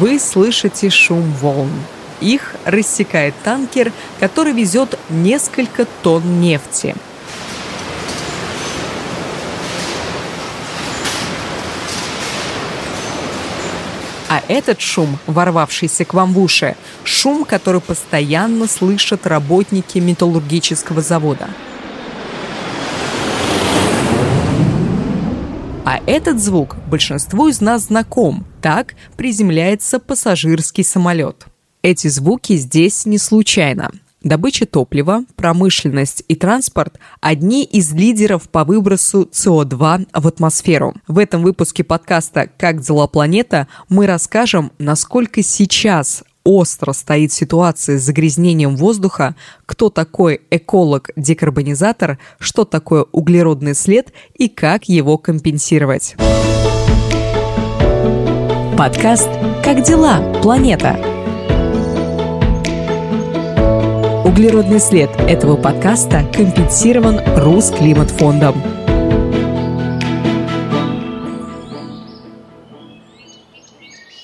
Вы слышите шум волн. Их рассекает танкер, который везет несколько тонн нефти. А этот шум, ворвавшийся к вам в уши, шум, который постоянно слышат работники металлургического завода. Этот звук большинству из нас знаком. Так приземляется пассажирский самолет. Эти звуки здесь не случайно. Добыча топлива, промышленность и транспорт – одни из лидеров по выбросу СО2 в атмосферу. В этом выпуске подкаста «Как дела планета» мы расскажем, насколько сейчас остро стоит ситуация с загрязнением воздуха, кто такой эколог-декарбонизатор, что такое углеродный след и как его компенсировать. Подкаст «Как дела, планета?» Углеродный след этого подкаста компенсирован Русклиматфондом.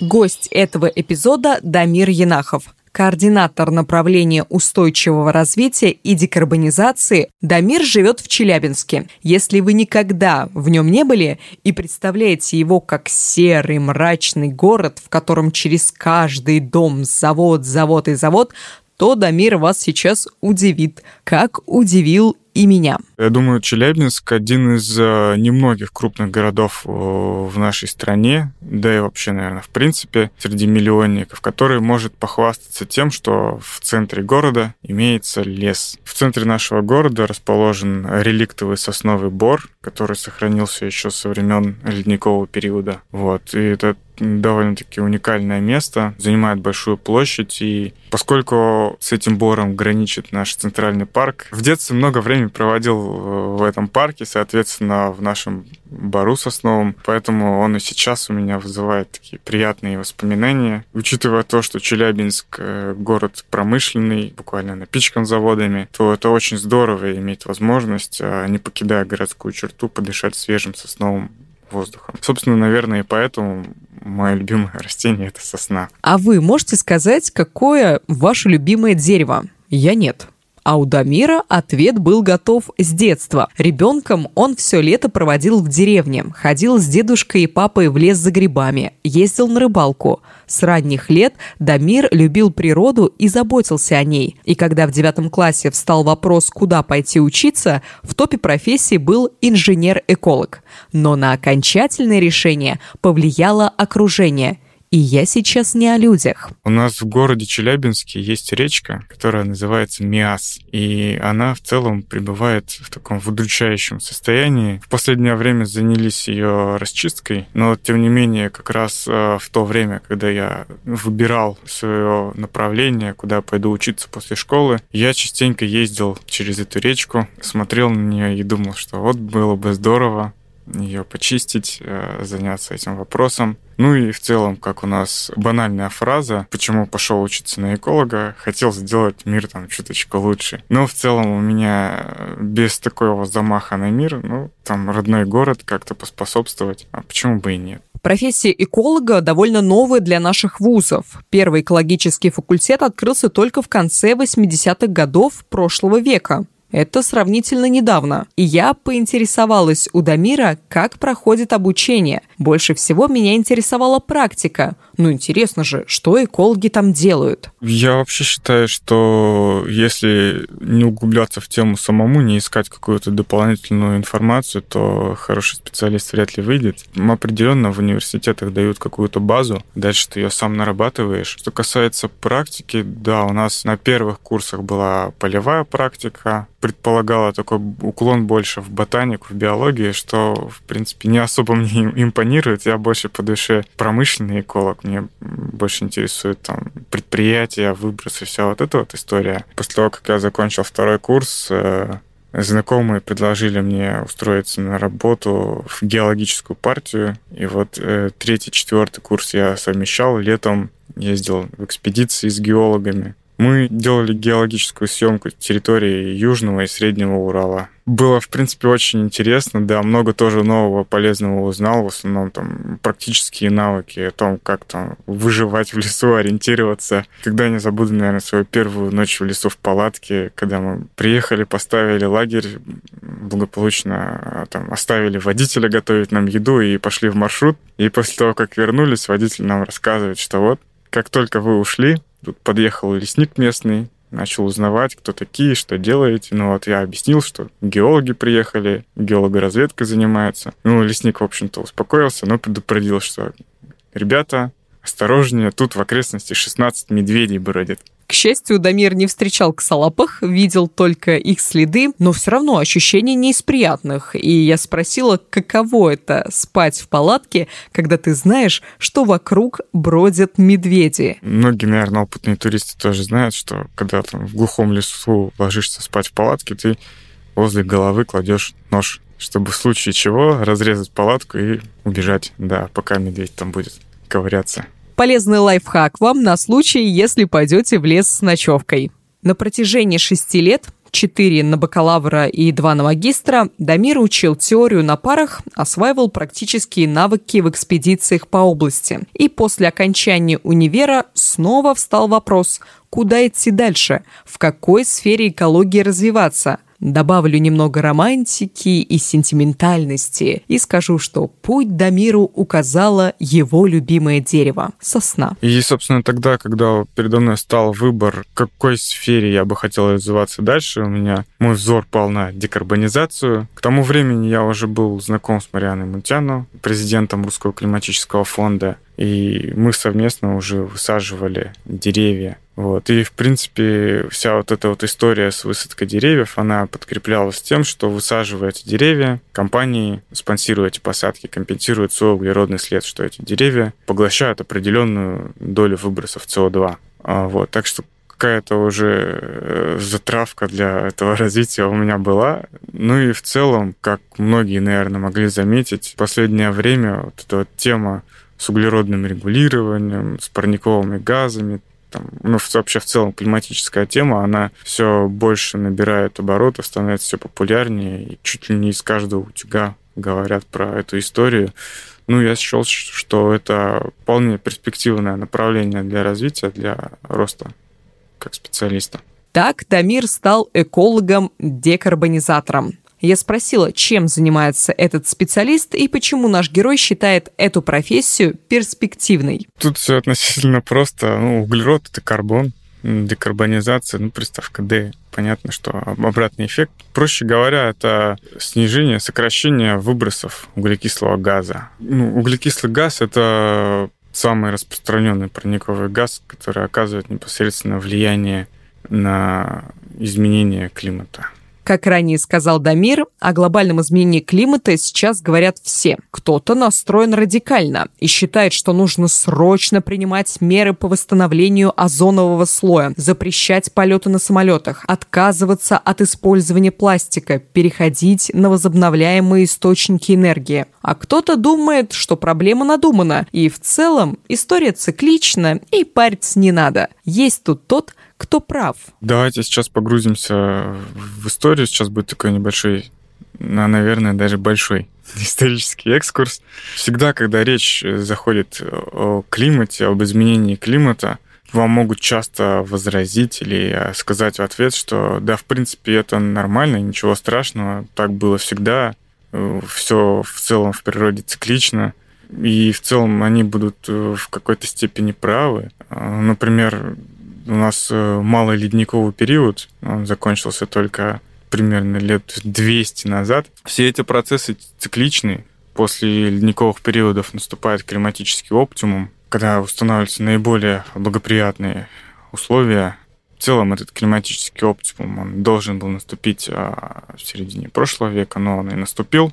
Гость этого эпизода Дамир Янахов, координатор направления устойчивого развития и декарбонизации, Дамир живет в Челябинске. Если вы никогда в нем не были и представляете его как серый, мрачный город, в котором через каждый дом завод, завод и завод, то Дамир вас сейчас удивит, как удивил и меня. Я думаю, Челябинск один из э, немногих крупных городов э, в нашей стране, да и вообще, наверное, в принципе, среди миллионников, который может похвастаться тем, что в центре города имеется лес. В центре нашего города расположен реликтовый сосновый бор, который сохранился еще со времен ледникового периода. Вот. И это довольно-таки уникальное место, занимает большую площадь, и поскольку с этим бором граничит наш центральный парк, в детстве много времени проводил в этом парке, соответственно, в нашем бору сосновом, поэтому он и сейчас у меня вызывает такие приятные воспоминания. Учитывая то, что Челябинск э, город промышленный, буквально напичкан заводами, то это очень здорово иметь возможность, а, не покидая городскую черту, подышать свежим сосновым воздухом. Собственно, наверное, и поэтому мое любимое растение — это сосна. А вы можете сказать, какое ваше любимое дерево? Я нет. А у Дамира ответ был готов с детства. Ребенком он все лето проводил в деревне, ходил с дедушкой и папой в лес за грибами, ездил на рыбалку. С ранних лет Дамир любил природу и заботился о ней. И когда в девятом классе встал вопрос, куда пойти учиться, в топе профессии был инженер-эколог. Но на окончательное решение повлияло окружение – и я сейчас не о людях. У нас в городе Челябинске есть речка, которая называется Миас. И она в целом пребывает в таком выдручающем состоянии. В последнее время занялись ее расчисткой, но тем не менее как раз э, в то время, когда я выбирал свое направление, куда пойду учиться после школы, я частенько ездил через эту речку, смотрел на нее и думал, что вот было бы здорово ее почистить, э, заняться этим вопросом. Ну и в целом, как у нас банальная фраза, почему пошел учиться на эколога, хотел сделать мир там чуточку лучше. Но в целом у меня э, без такого замаха на мир, ну, там родной город как-то поспособствовать, а почему бы и нет. Профессия эколога довольно новая для наших вузов. Первый экологический факультет открылся только в конце 80-х годов прошлого века. Это сравнительно недавно. И я поинтересовалась у Дамира, как проходит обучение. Больше всего меня интересовала практика. Ну, интересно же, что экологи там делают? Я вообще считаю, что если не углубляться в тему самому, не искать какую-то дополнительную информацию, то хороший специалист вряд ли выйдет. Определенно в университетах дают какую-то базу, дальше ты ее сам нарабатываешь. Что касается практики, да, у нас на первых курсах была полевая практика, предполагала такой уклон больше в ботанику, в биологию, что, в принципе, не особо мне импонирует. Я больше по душе промышленный эколог. Мне больше интересует там предприятия, выбросы, вся вот эта вот история. После того, как я закончил второй курс, э, Знакомые предложили мне устроиться на работу в геологическую партию. И вот э, третий, четвертый курс я совмещал. Летом ездил в экспедиции с геологами. Мы делали геологическую съемку территории Южного и Среднего Урала. Было, в принципе, очень интересно, да, много тоже нового полезного узнал, в основном там практические навыки о том, как там выживать в лесу, ориентироваться. Когда не забуду, наверное, свою первую ночь в лесу в палатке, когда мы приехали, поставили лагерь, благополучно а, там оставили водителя готовить нам еду и пошли в маршрут. И после того, как вернулись, водитель нам рассказывает, что вот, как только вы ушли, тут подъехал лесник местный, начал узнавать, кто такие, что делаете. Ну вот я объяснил, что геологи приехали, геологоразведкой занимаются. Ну, лесник, в общем-то, успокоился, но предупредил, что ребята, осторожнее, тут в окрестности 16 медведей бродит. К счастью, Дамир не встречал ксалапах, видел только их следы, но все равно ощущения не из приятных. И я спросила, каково это спать в палатке, когда ты знаешь, что вокруг бродят медведи. Многие, наверное, опытные туристы тоже знают, что когда там в глухом лесу ложишься спать в палатке, ты возле головы кладешь нож, чтобы в случае чего разрезать палатку и убежать, да, пока медведь там будет ковыряться. Полезный лайфхак вам на случай, если пойдете в лес с ночевкой. На протяжении шести лет 4 на бакалавра и 2 на магистра, Дамир учил теорию на парах, осваивал практические навыки в экспедициях по области. И после окончания универа снова встал вопрос, куда идти дальше, в какой сфере экологии развиваться – Добавлю немного романтики и сентиментальности и скажу, что путь до миру указало его любимое дерево – сосна. И, собственно, тогда, когда передо мной стал выбор, в какой сфере я бы хотел развиваться дальше, у меня мой взор пал на декарбонизацию. К тому времени я уже был знаком с Марианой Мунтяно, президентом Русского климатического фонда, и мы совместно уже высаживали деревья вот. И, в принципе, вся вот эта вот история с высадкой деревьев, она подкреплялась тем, что высаживая эти деревья, компании, спонсируя эти посадки, компенсируют свой углеродный след, что эти деревья поглощают определенную долю выбросов СО2. А, вот. Так что какая-то уже э, затравка для этого развития у меня была. Ну и в целом, как многие, наверное, могли заметить, в последнее время вот эта вот тема с углеродным регулированием, с парниковыми газами, там, ну, вообще в целом климатическая тема, она все больше набирает оборотов, становится все популярнее, и чуть ли не из каждого утюга говорят про эту историю. Ну, я счел, что это вполне перспективное направление для развития, для роста как специалиста. Так Дамир стал экологом-декарбонизатором. Я спросила, чем занимается этот специалист и почему наш герой считает эту профессию перспективной. Тут все относительно просто. Ну, углерод — это карбон, декарбонизация, ну, приставка D. Понятно, что обратный эффект. Проще говоря, это снижение, сокращение выбросов углекислого газа. Ну, углекислый газ — это самый распространенный парниковый газ, который оказывает непосредственно влияние на изменение климата. Как ранее сказал Дамир, о глобальном изменении климата сейчас говорят все. Кто-то настроен радикально и считает, что нужно срочно принимать меры по восстановлению озонового слоя, запрещать полеты на самолетах, отказываться от использования пластика, переходить на возобновляемые источники энергии. А кто-то думает, что проблема надумана, и в целом история циклична, и париться не надо. Есть тут тот, кто прав. Давайте сейчас погрузимся в историю. Сейчас будет такой небольшой, ну, наверное, даже большой исторический экскурс. Всегда, когда речь заходит о климате, об изменении климата, вам могут часто возразить или сказать в ответ, что да, в принципе, это нормально, ничего страшного, так было всегда, все в целом в природе циклично, и в целом они будут в какой-то степени правы. Например, у нас э, малый ледниковый период, он закончился только примерно лет 200 назад. Все эти процессы цикличны. После ледниковых периодов наступает климатический оптимум, когда устанавливаются наиболее благоприятные условия. В целом этот климатический оптимум он должен был наступить а, в середине прошлого века, но он и наступил.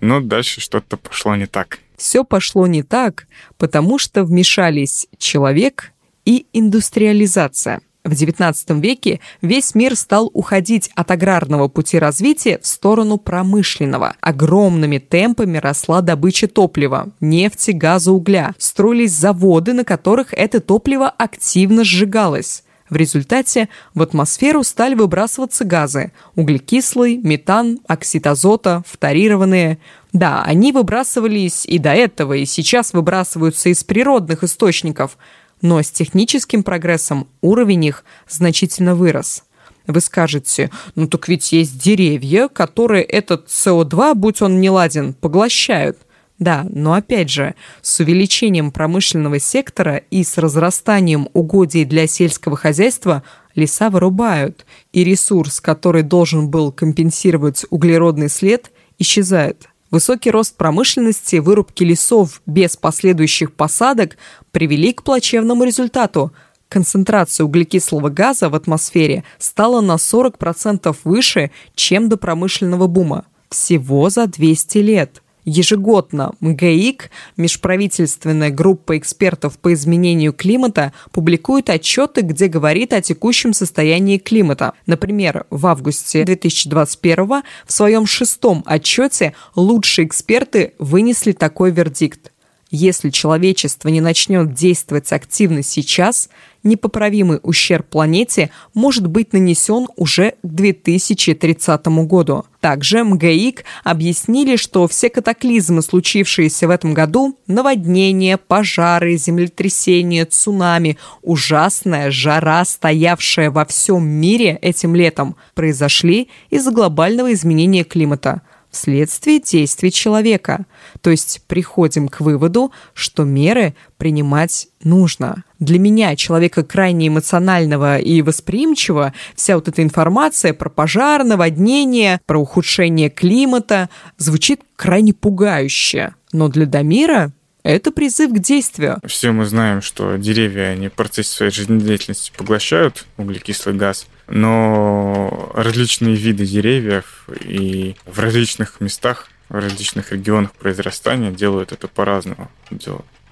Но дальше что-то пошло не так. Все пошло не так, потому что вмешались человек и индустриализация. В XIX веке весь мир стал уходить от аграрного пути развития в сторону промышленного. Огромными темпами росла добыча топлива, нефти, газа, угля. Строились заводы, на которых это топливо активно сжигалось. В результате в атмосферу стали выбрасываться газы – углекислый, метан, оксид азота, фторированные. Да, они выбрасывались и до этого, и сейчас выбрасываются из природных источников, но с техническим прогрессом уровень их значительно вырос – вы скажете, ну так ведь есть деревья, которые этот СО2, будь он не ладен, поглощают. Да, но опять же, с увеличением промышленного сектора и с разрастанием угодий для сельского хозяйства леса вырубают, и ресурс, который должен был компенсировать углеродный след, исчезает. Высокий рост промышленности, вырубки лесов без последующих посадок привели к плачевному результату – концентрация углекислого газа в атмосфере стала на 40% выше, чем до промышленного бума. Всего за 200 лет. Ежегодно МГИК, межправительственная группа экспертов по изменению климата, публикует отчеты, где говорит о текущем состоянии климата. Например, в августе 2021 в своем шестом отчете лучшие эксперты вынесли такой вердикт. Если человечество не начнет действовать активно сейчас, непоправимый ущерб планете может быть нанесен уже к 2030 году. Также МГИК объяснили, что все катаклизмы, случившиеся в этом году, наводнения, пожары, землетрясения, цунами, ужасная жара, стоявшая во всем мире этим летом, произошли из-за глобального изменения климата – вследствие действий человека. То есть приходим к выводу, что меры принимать нужно. Для меня, человека крайне эмоционального и восприимчивого, вся вот эта информация про пожар, наводнение, про ухудшение климата звучит крайне пугающе. Но для Дамира это призыв к действию. Все мы знаем, что деревья, они в процессе своей жизнедеятельности поглощают углекислый газ – но различные виды деревьев и в различных местах, в различных регионах произрастания делают это по-разному.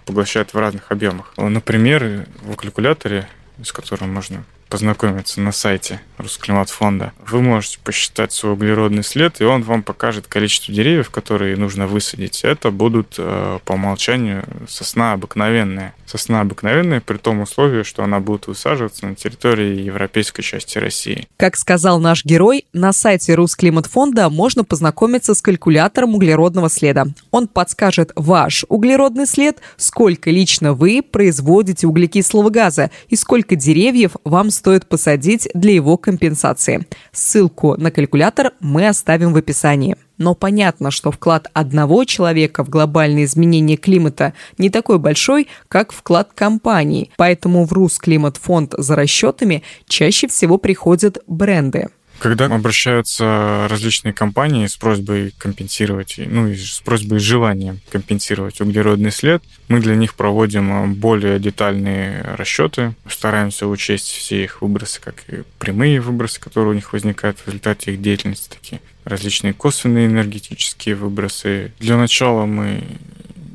Поглощают в разных объемах. Например, в калькуляторе, с которым можно познакомиться на сайте Русклиматфонда. Вы можете посчитать свой углеродный след, и он вам покажет количество деревьев, которые нужно высадить. Это будут э, по умолчанию сосна обыкновенная. Сосна обыкновенная при том условии, что она будет высаживаться на территории европейской части России. Как сказал наш герой, на сайте Русклиматфонда можно познакомиться с калькулятором углеродного следа. Он подскажет ваш углеродный след, сколько лично вы производите углекислого газа и сколько деревьев вам стоит посадить для его компенсации. Ссылку на калькулятор мы оставим в описании. Но понятно, что вклад одного человека в глобальное изменение климата не такой большой, как вклад компании. Поэтому в Русклиматфонд за расчетами чаще всего приходят бренды. Когда обращаются различные компании с просьбой компенсировать, ну и с просьбой и желанием компенсировать углеродный след, мы для них проводим более детальные расчеты, стараемся учесть все их выбросы, как и прямые выбросы, которые у них возникают в результате их деятельности, такие различные косвенные энергетические выбросы. Для начала мы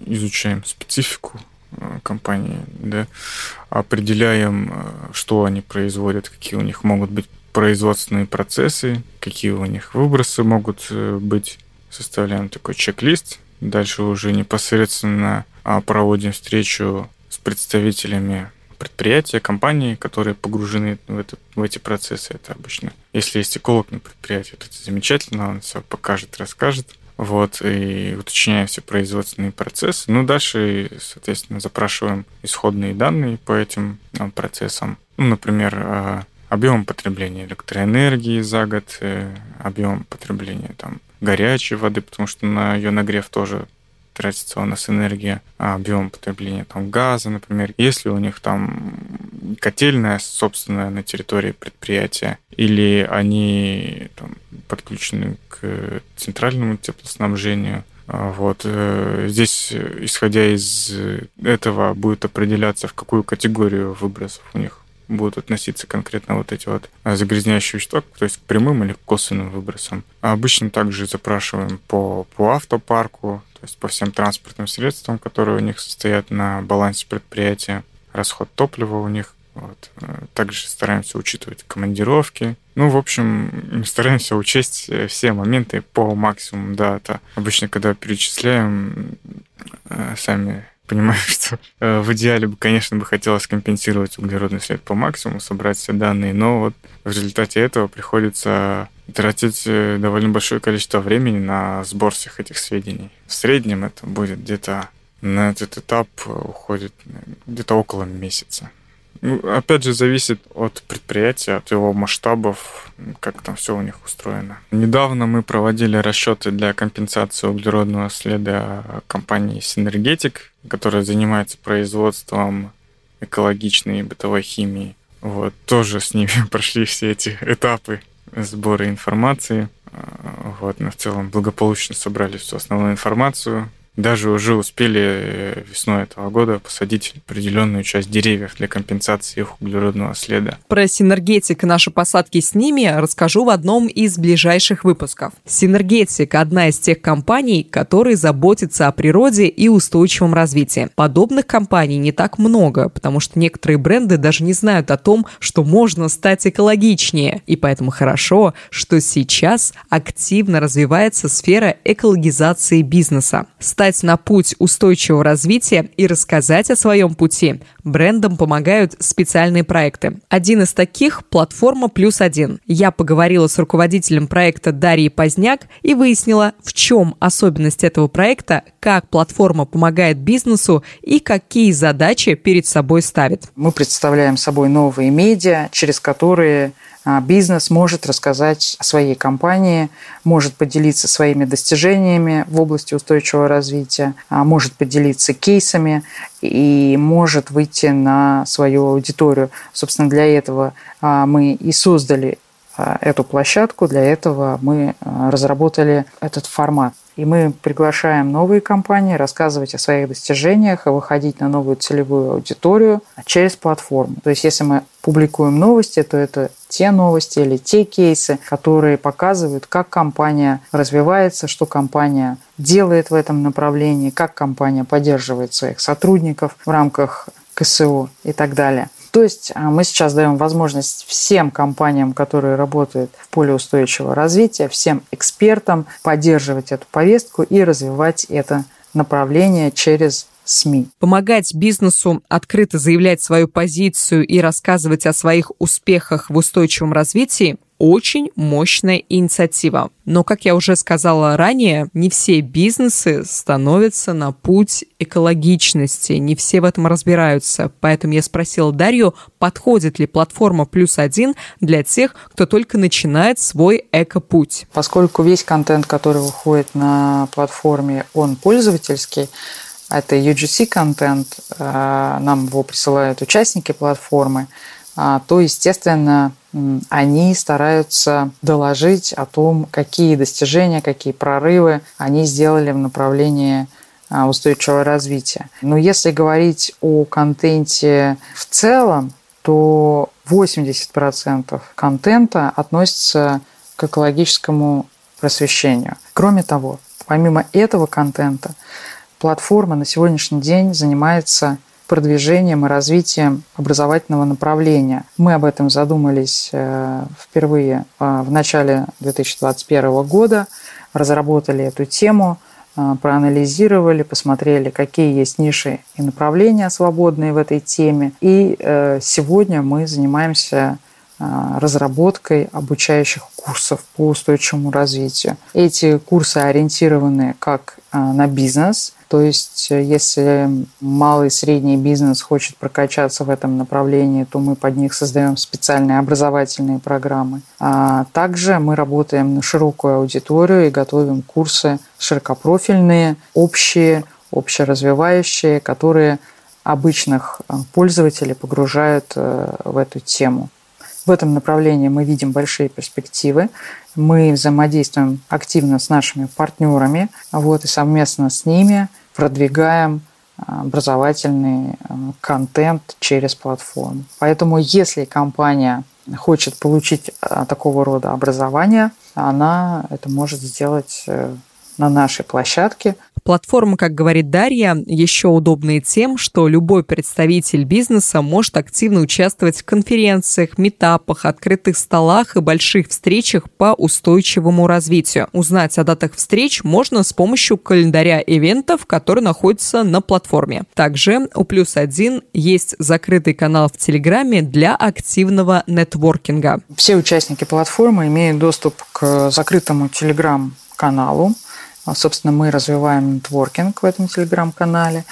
изучаем специфику э, компании, да, определяем, э, что они производят, какие у них могут быть производственные процессы, какие у них выбросы могут э, быть. Составляем такой чек-лист. Дальше уже непосредственно а, проводим встречу с представителями предприятия, компании, которые погружены в, это, в эти процессы. Это обычно, если есть эколог на предприятии, то это замечательно, он все покажет, расскажет. Вот, и уточняем все производственные процессы. Ну, дальше, соответственно, запрашиваем исходные данные по этим а, процессам. Ну, например, а, объем потребления электроэнергии за год, э, объем потребления там, горячей воды, потому что на ее нагрев тоже тратится у нас энергия, а объем потребления там газа, например, если у них там котельная собственная на территории предприятия, или они там, подключены к центральному теплоснабжению, а вот э, здесь, исходя из этого, будет определяться, в какую категорию выбросов у них будут относиться конкретно вот эти вот загрязняющие вещества, то есть к прямым или косвенным выбросам. А обычно также запрашиваем по, по автопарку, то есть по всем транспортным средствам, которые у них состоят на балансе предприятия, расход топлива у них. Вот. Также стараемся учитывать командировки. Ну, в общем, стараемся учесть все моменты по максимуму. Да, это обычно, когда перечисляем, э, сами понимаю, что э, в идеале бы, конечно, бы хотелось компенсировать углеродный след по максимуму, собрать все данные, но вот в результате этого приходится тратить э, довольно большое количество времени на сбор всех этих сведений. В среднем это будет где-то на этот этап уходит где-то около месяца. Ну, опять же, зависит от предприятия, от его масштабов, как там все у них устроено. Недавно мы проводили расчеты для компенсации углеродного следа компании Синергетик, которая занимается производством экологичной бытовой химии. Вот, тоже с ними прошли все эти этапы сбора информации. Вот, мы в целом благополучно собрали всю основную информацию, даже уже успели э, весной этого года посадить определенную часть деревьев для компенсации их углеродного следа. Про синергетик и наши посадки с ними расскажу в одном из ближайших выпусков. Синергетик – одна из тех компаний, которые заботятся о природе и устойчивом развитии. Подобных компаний не так много, потому что некоторые бренды даже не знают о том, что можно стать экологичнее. И поэтому хорошо, что сейчас активно развивается сфера экологизации бизнеса встать на путь устойчивого развития и рассказать о своем пути, брендам помогают специальные проекты. Один из таких – платформа «Плюс один». Я поговорила с руководителем проекта Дарьей Поздняк и выяснила, в чем особенность этого проекта, как платформа помогает бизнесу и какие задачи перед собой ставит. Мы представляем собой новые медиа, через которые бизнес может рассказать о своей компании, может поделиться своими достижениями в области устойчивого развития, а, может поделиться кейсами и может выйти на свою аудиторию. Собственно, для этого а, мы и создали эту площадку, для этого мы разработали этот формат. И мы приглашаем новые компании рассказывать о своих достижениях и выходить на новую целевую аудиторию через платформу. То есть, если мы публикуем новости, то это те новости или те кейсы, которые показывают, как компания развивается, что компания делает в этом направлении, как компания поддерживает своих сотрудников в рамках КСО и так далее. То есть а, мы сейчас даем возможность всем компаниям, которые работают в поле устойчивого развития, всем экспертам поддерживать эту повестку и развивать это направление через СМИ. Помогать бизнесу открыто заявлять свою позицию и рассказывать о своих успехах в устойчивом развитии очень мощная инициатива. Но, как я уже сказала ранее, не все бизнесы становятся на путь экологичности, не все в этом разбираются. Поэтому я спросила Дарью, подходит ли платформа «Плюс один» для тех, кто только начинает свой эко-путь. Поскольку весь контент, который выходит на платформе, он пользовательский, это UGC-контент, э, нам его присылают участники платформы, а, то, естественно, они стараются доложить о том, какие достижения, какие прорывы они сделали в направлении а, устойчивого развития. Но если говорить о контенте в целом, то 80% контента относится к экологическому просвещению. Кроме того, помимо этого контента, платформа на сегодняшний день занимается продвижением и развитием образовательного направления. Мы об этом задумались э, впервые э, в начале 2021 года, разработали эту тему, э, проанализировали, посмотрели, какие есть ниши и направления свободные в этой теме. И сегодня мы занимаемся разработкой обучающих курсов по устойчивому развитию. Эти курсы ориентированы как на бизнес, то есть, э, если малый и средний бизнес хочет прокачаться в этом направлении, то мы под них создаем специальные образовательные программы. А также мы работаем на широкую аудиторию и готовим курсы широкопрофильные, общие, общеразвивающие, которые обычных э, пользователей погружают э, в эту тему. В этом направлении мы видим большие перспективы. Мы взаимодействуем активно с нашими партнерами, вот, и совместно с ними – продвигаем а, образовательный а, контент через платформу. Поэтому если компания хочет получить а, такого рода образование, она это может сделать э, на нашей площадке. Платформа, как говорит Дарья, еще удобная тем, что любой представитель бизнеса может активно участвовать в конференциях, метапах, открытых столах и больших встречах по устойчивому развитию. Узнать о датах встреч можно с помощью календаря ивентов, который находится на платформе. Также у Плюс Один есть закрытый канал в Телеграме для активного нетворкинга. Все участники платформы имеют доступ к закрытому Телеграм-каналу, собственно, мы развиваем нетворкинг в этом телеграм-канале.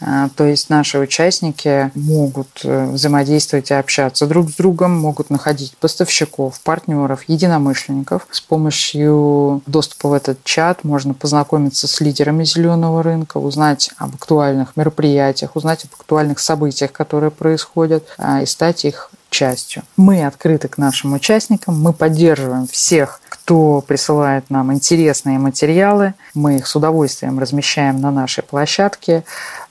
А, то есть наши участники могут э, взаимодействовать и общаться друг с другом, могут находить поставщиков, партнеров, единомышленников. С помощью доступа в этот чат можно познакомиться с лидерами зеленого рынка, узнать об актуальных мероприятиях, узнать об актуальных событиях, которые происходят, а, и стать их частью. Мы открыты к нашим участникам, мы поддерживаем всех, кто присылает нам интересные материалы, мы их с удовольствием размещаем на нашей площадке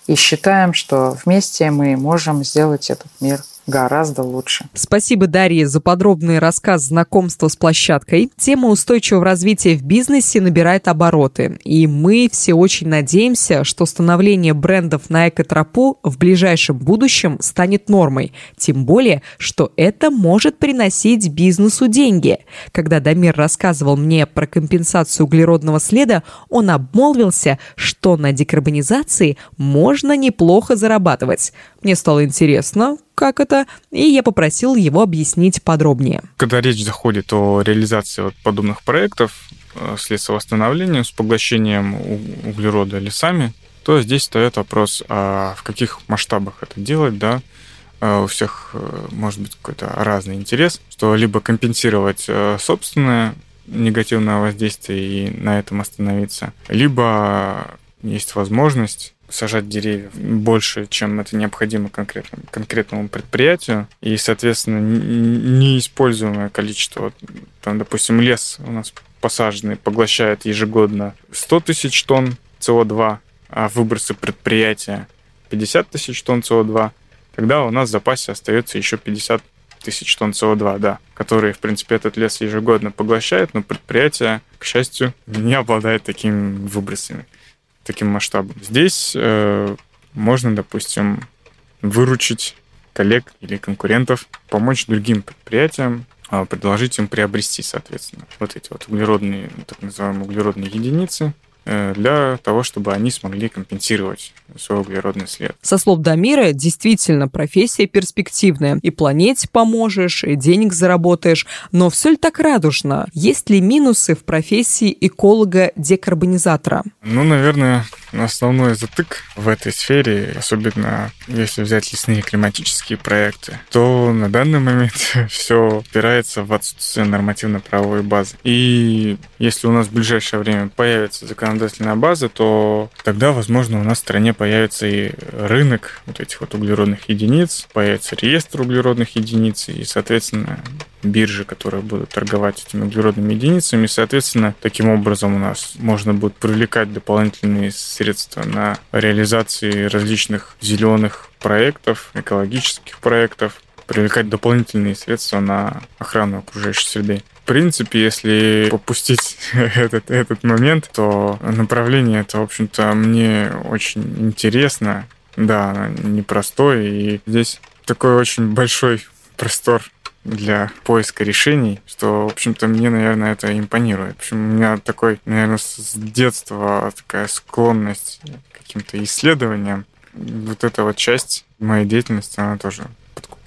и считаем, что вместе мы можем сделать этот мир гораздо лучше. Спасибо, Дарья, за подробный рассказ знакомства с площадкой. Тема устойчивого развития в бизнесе набирает обороты, и мы все очень надеемся, что становление брендов на экотропу в ближайшем будущем станет нормой. Тем более, что это может приносить бизнесу деньги. Когда Дамир рассказывал мне про компенсацию углеродного следа, он обмолвился, что на декарбонизации можно неплохо зарабатывать. Мне стало интересно, как это, и я попросил его объяснить подробнее. Когда речь заходит о реализации вот подобных проектов э, с лесовосстановлением, с поглощением углерода лесами, то здесь встает вопрос, а в каких масштабах это делать, да, э, у всех э, может быть какой-то разный интерес, что либо компенсировать собственное негативное воздействие и на этом остановиться, либо есть возможность сажать деревьев больше, чем это необходимо конкретному, конкретному предприятию. И, соответственно, неиспользуемое количество, там, допустим, лес у нас посаженный поглощает ежегодно 100 тысяч тонн СО2, а выбросы предприятия 50 тысяч тонн СО2, тогда у нас в запасе остается еще 50 тысяч тонн СО2, да, которые, в принципе, этот лес ежегодно поглощает, но предприятие, к счастью, не обладает такими выбросами таким масштабом. Здесь э, можно, допустим, выручить коллег или конкурентов, помочь другим предприятиям, э, предложить им приобрести, соответственно, вот эти вот углеродные, так называемые углеродные единицы, для того, чтобы они смогли компенсировать свой углеродный след. Со слов Дамира, действительно профессия перспективная. И планете поможешь, и денег заработаешь. Но все ли так радужно? Есть ли минусы в профессии эколога-декарбонизатора? Ну, наверное, основной затык в этой сфере, особенно если взять лесные климатические проекты, то на данный момент все опирается в отсутствие нормативно-правовой базы. И если у нас в ближайшее время появится законодательная база, то тогда, возможно, у нас в стране появится и рынок вот этих вот углеродных единиц, появится реестр углеродных единиц и, соответственно, биржи, которые будут торговать этими углеродными единицами. И, соответственно, таким образом у нас можно будет привлекать дополнительные средства на реализации различных зеленых проектов, экологических проектов, привлекать дополнительные средства на охрану окружающей среды принципе, если попустить этот, этот момент, то направление это, в общем-то, мне очень интересно. Да, непростой, и здесь такой очень большой простор для поиска решений, что, в общем-то, мне, наверное, это импонирует. В общем, у меня такой, наверное, с детства такая склонность к каким-то исследованиям. Вот эта вот часть моей деятельности, она тоже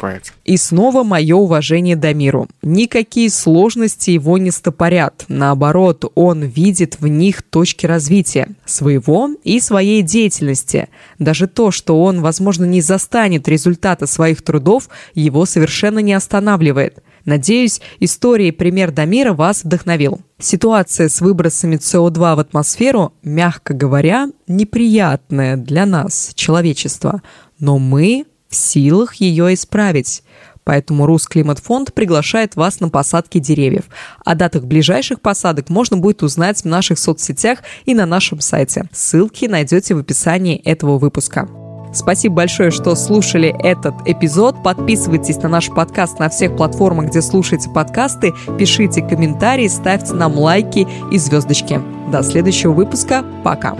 подкупает. И снова мое уважение Дамиру. Никакие сложности его не стопорят. Наоборот, он видит в них точки развития своего и своей деятельности. Даже то, что он, возможно, не застанет результата своих трудов, его совершенно не останавливает. Надеюсь, история и пример Дамира вас вдохновил. Ситуация с выбросами СО2 в атмосферу, мягко говоря, неприятная для нас, человечества. Но мы в силах ее исправить. Поэтому Русклиматфонд приглашает вас на посадки деревьев. О датах ближайших посадок можно будет узнать в наших соцсетях и на нашем сайте. Ссылки найдете в описании этого выпуска. Спасибо большое, что слушали этот эпизод. Подписывайтесь на наш подкаст на всех платформах, где слушаете подкасты. Пишите комментарии, ставьте нам лайки и звездочки. До следующего выпуска. Пока.